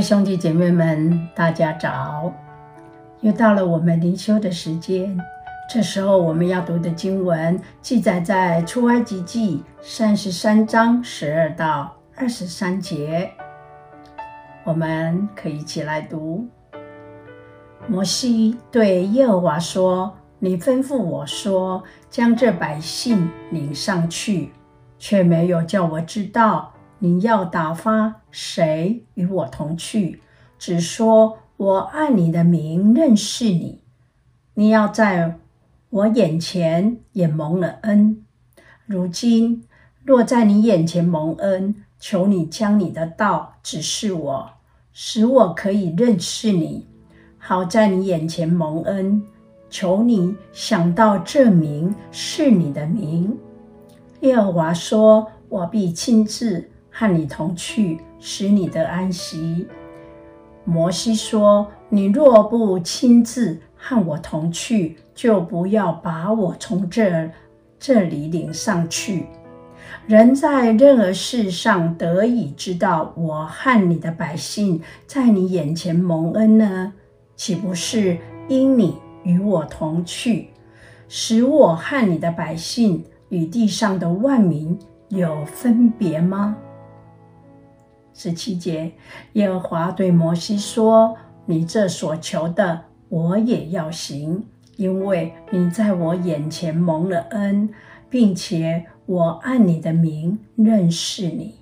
兄弟姐妹们，大家早！又到了我们灵修的时间。这时候我们要读的经文记载在出埃及记三十三章十二到二十三节，我们可以一起来读。摩西对耶和华说：“你吩咐我说，将这百姓领上去，却没有叫我知道你要打发谁与我同去，只说我按你的名认识你，你要在。”我眼前也蒙了恩，如今若在你眼前蒙恩，求你将你的道指示我，使我可以认识你，好在你眼前蒙恩。求你想到这名是你的名。耶和华说：“我必亲自和你同去，使你得安息。”摩西说：“你若不亲自和我同去，”就不要把我从这这里领上去。人在任何事上得以知道我和你的百姓在你眼前蒙恩呢？岂不是因你与我同去，使我和你的百姓与地上的万民有分别吗？十七节，耶和华对摩西说：“你这所求的，我也要行。”因为你在我眼前蒙了恩，并且我按你的名认识你。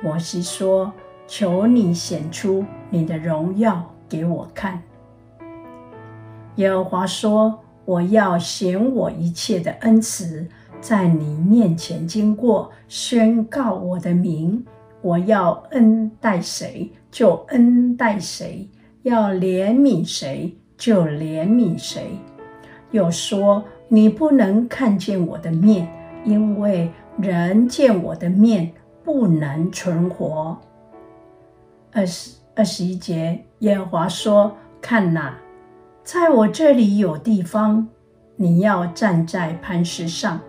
摩西说：“求你显出你的荣耀给我看。”耶和华说：“我要显我一切的恩慈在你面前经过，宣告我的名。我要恩待谁就恩待谁，要怜悯谁。”就怜悯谁，又说你不能看见我的面，因为人见我的面不能存活。二十二十一节，耶和华说：“看哪，在我这里有地方，你要站在磐石上。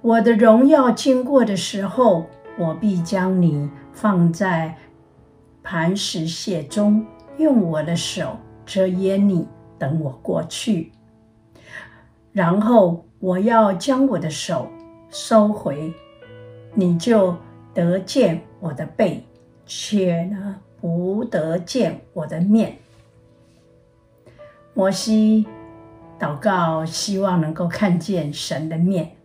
我的荣耀经过的时候，我必将你放在磐石屑中，用我的手。”遮掩你，等我过去，然后我要将我的手收回，你就得见我的背，却呢不得见我的面。摩西祷告，希望能够看见神的面，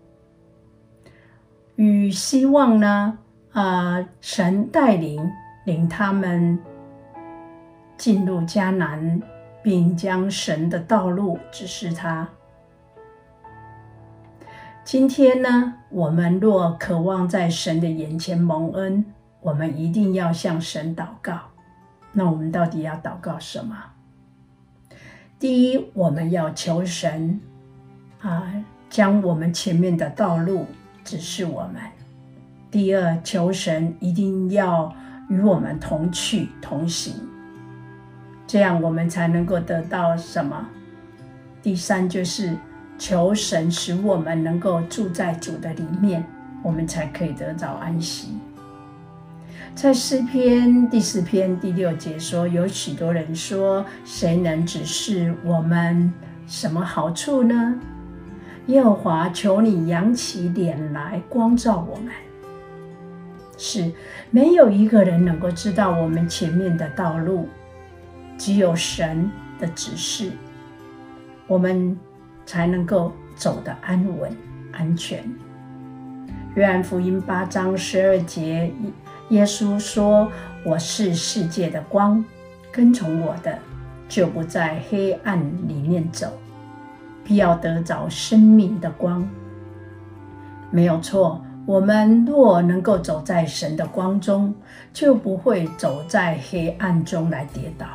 与希望呢，啊、神带领领他们进入迦南。并将神的道路指示他。今天呢，我们若渴望在神的眼前蒙恩，我们一定要向神祷告。那我们到底要祷告什么？第一，我们要求神啊，将我们前面的道路指示我们；第二，求神一定要与我们同去同行。这样我们才能够得到什么？第三就是求神使我们能够住在主的里面，我们才可以得到安息。在诗篇第四篇第六节说，有许多人说，谁能指示我们什么好处呢？耶和华，求你扬起脸来光照我们。是，没有一个人能够知道我们前面的道路。只有神的指示，我们才能够走得安稳、安全。约翰福音八章十二节，耶稣说：“我是世界的光，跟从我的，就不在黑暗里面走，必要得着生命的光。”没有错，我们若能够走在神的光中，就不会走在黑暗中来跌倒。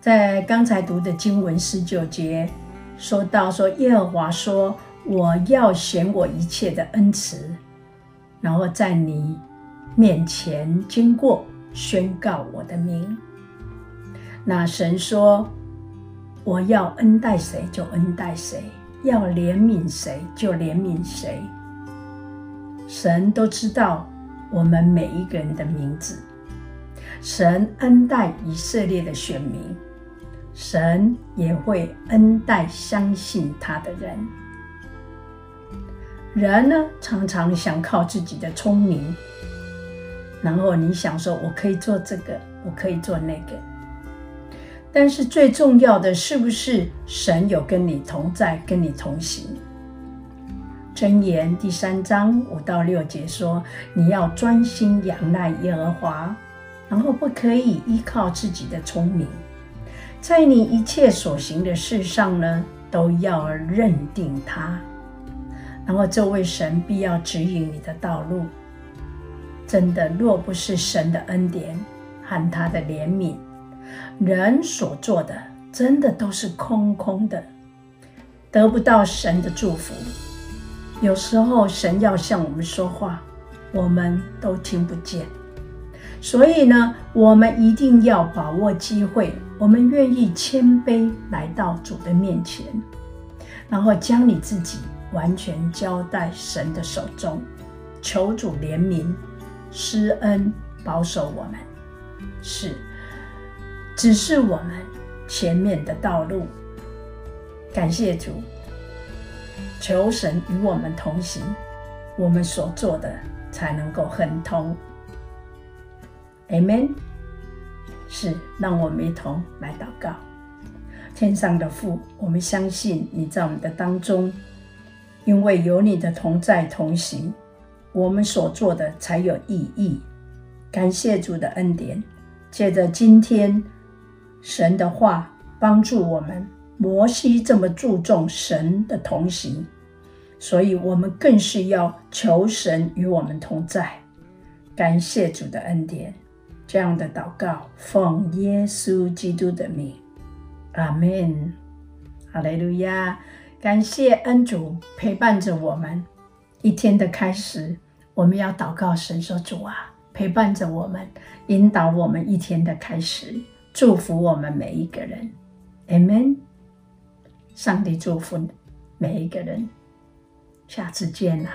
在刚才读的经文十九节，说到说耶和华说：“我要显我一切的恩慈，然后在你面前经过，宣告我的名。”那神说：“我要恩待谁就恩待谁，要怜悯谁就怜悯谁。”神都知道我们每一个人的名字。神恩待以色列的选民，神也会恩待相信他的人。人呢，常常想靠自己的聪明，然后你想说，我可以做这个，我可以做那个。但是最重要的是不是神有跟你同在，跟你同行？箴言第三章五到六节说：“你要专心仰赖耶和华，然后不可以依靠自己的聪明，在你一切所行的事上呢，都要认定他。然后这位神必要指引你的道路。真的，若不是神的恩典和他的怜悯，人所做的真的都是空空的，得不到神的祝福。”有时候神要向我们说话，我们都听不见。所以呢，我们一定要把握机会。我们愿意谦卑来到主的面前，然后将你自己完全交在神的手中，求主怜悯、施恩、保守我们，是只是我们前面的道路。感谢主。求神与我们同行，我们所做的才能够亨通。Amen。是，让我们一同来祷告。天上的父，我们相信你在我们的当中，因为有你的同在同行，我们所做的才有意义。感谢主的恩典，借着今天神的话帮助我们。摩西这么注重神的同行，所以我们更是要求神与我们同在。感谢主的恩典，这样的祷告奉耶稣基督的名，阿门。哈利路亚！感谢恩主陪伴着我们一天的开始，我们要祷告神说：“主啊，陪伴着我们，引导我们一天的开始，祝福我们每一个人。”阿门。上帝祝福每一个人，下次见啦。